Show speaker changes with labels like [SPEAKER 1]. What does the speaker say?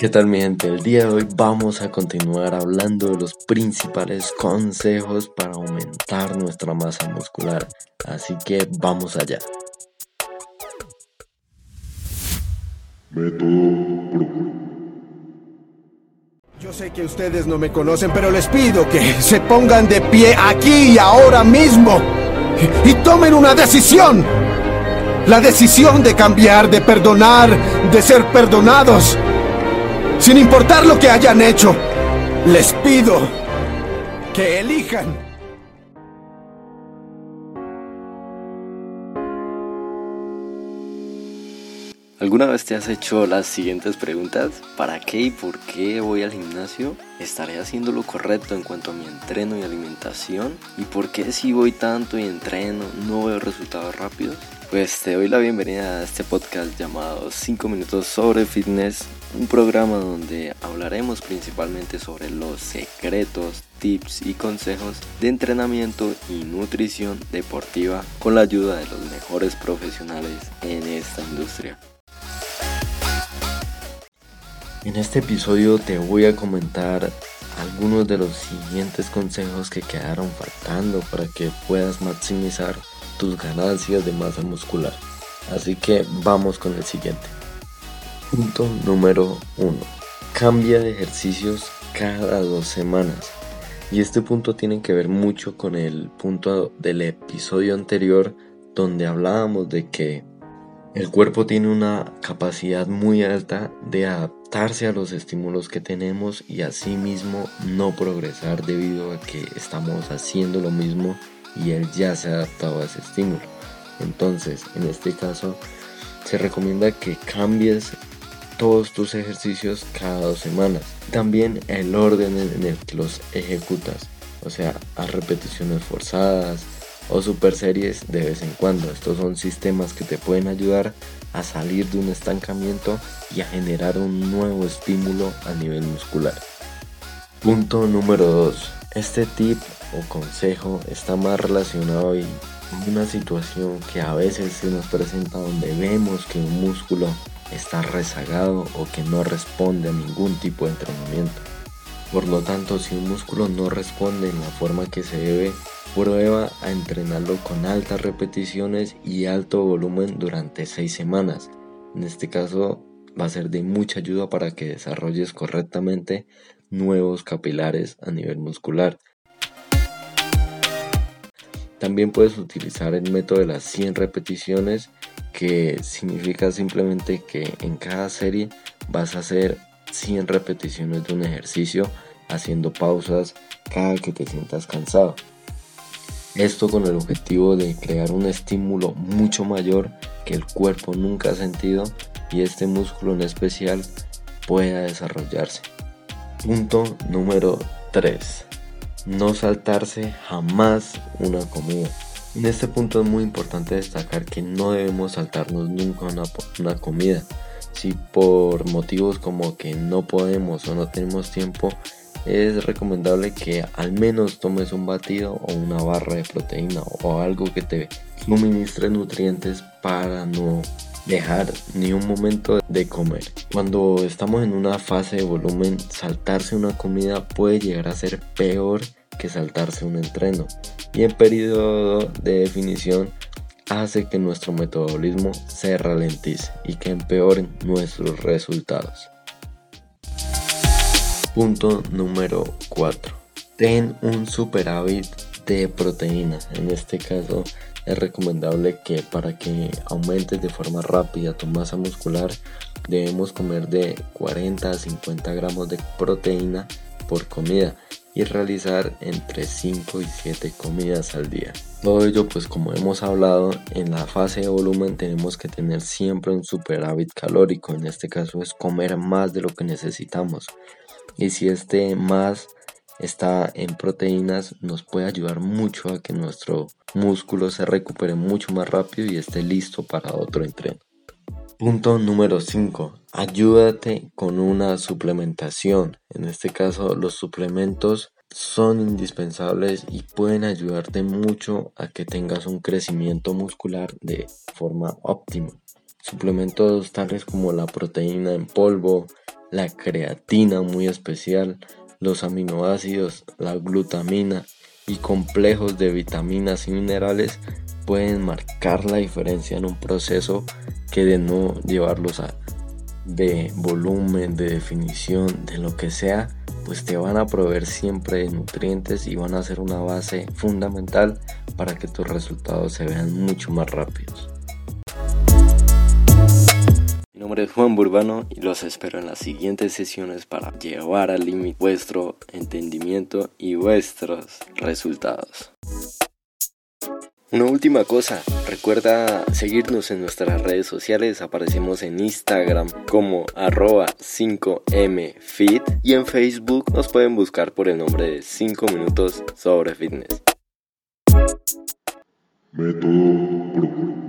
[SPEAKER 1] ¿Qué tal mi gente? El día de hoy vamos a continuar hablando de los principales consejos para aumentar nuestra masa muscular. Así que vamos allá.
[SPEAKER 2] Yo sé que ustedes no me conocen, pero les pido que se pongan de pie aquí y ahora mismo y tomen una decisión. La decisión de cambiar, de perdonar, de ser perdonados. Sin importar lo que hayan hecho, les pido que elijan.
[SPEAKER 1] ¿Alguna vez te has hecho las siguientes preguntas? ¿Para qué y por qué voy al gimnasio? ¿Estaré haciendo lo correcto en cuanto a mi entreno y alimentación? ¿Y por qué si voy tanto y entreno no veo resultados rápidos? Pues te doy la bienvenida a este podcast llamado 5 minutos sobre fitness, un programa donde hablaremos principalmente sobre los secretos, tips y consejos de entrenamiento y nutrición deportiva con la ayuda de los mejores profesionales en esta industria. En este episodio te voy a comentar algunos de los siguientes consejos que quedaron faltando para que puedas maximizar tus ganancias de masa muscular. Así que vamos con el siguiente. Punto número 1. Cambia de ejercicios cada dos semanas. Y este punto tiene que ver mucho con el punto del episodio anterior donde hablábamos de que el cuerpo tiene una capacidad muy alta de adaptarse a los estímulos que tenemos y asimismo no progresar debido a que estamos haciendo lo mismo y él ya se ha adaptado a ese estímulo. Entonces, en este caso, se recomienda que cambies todos tus ejercicios cada dos semanas. También el orden en el que los ejecutas, o sea, a repeticiones forzadas o super series de vez en cuando. Estos son sistemas que te pueden ayudar a salir de un estancamiento y a generar un nuevo estímulo a nivel muscular. Punto número 2. Este tip o consejo está más relacionado y una situación que a veces se nos presenta donde vemos que un músculo está rezagado o que no responde a ningún tipo de entrenamiento. Por lo tanto, si un músculo no responde en la forma que se debe, prueba a entrenarlo con altas repeticiones y alto volumen durante 6 semanas. En este caso va a ser de mucha ayuda para que desarrolles correctamente nuevos capilares a nivel muscular. También puedes utilizar el método de las 100 repeticiones que significa simplemente que en cada serie vas a hacer 100 repeticiones de un ejercicio haciendo pausas cada que te sientas cansado. Esto con el objetivo de crear un estímulo mucho mayor que el cuerpo nunca ha sentido y este músculo en especial pueda desarrollarse. Punto número 3 no saltarse jamás una comida. En este punto es muy importante destacar que no debemos saltarnos nunca una, comida. Si por motivos como que no podemos o no tenemos tiempo, es recomendable que al menos tomes un batido o una barra de proteína o algo que te suministre nutrientes para no dejar ni un momento de comer. Cuando estamos en una fase de volumen, saltarse una comida puede llegar a ser peor que saltarse un entreno. Y en periodo de definición hace que nuestro metabolismo se ralentice y que empeoren nuestros resultados. Punto número 4. Ten un superávit de proteína. En este caso es recomendable que para que aumentes de forma rápida tu masa muscular debemos comer de 40 a 50 gramos de proteína por comida y realizar entre 5 y 7 comidas al día. Todo ello pues como hemos hablado en la fase de volumen tenemos que tener siempre un superávit calórico, en este caso es comer más de lo que necesitamos y si este más está en proteínas nos puede ayudar mucho a que nuestro músculo se recupere mucho más rápido y esté listo para otro entreno. Punto número 5. Ayúdate con una suplementación. En este caso los suplementos son indispensables y pueden ayudarte mucho a que tengas un crecimiento muscular de forma óptima. Suplementos tales como la proteína en polvo, la creatina muy especial, los aminoácidos, la glutamina y complejos de vitaminas y minerales pueden marcar la diferencia en un proceso que de no llevarlos a de volumen, de definición, de lo que sea, pues te van a proveer siempre de nutrientes y van a ser una base fundamental para que tus resultados se vean mucho más rápidos. Nombre es Juan Burbano y los espero en las siguientes sesiones para llevar al límite vuestro entendimiento y vuestros resultados. Una última cosa, recuerda seguirnos en nuestras redes sociales, aparecemos en Instagram como arroba 5mfit y en Facebook nos pueden buscar por el nombre de 5 minutos sobre fitness. Método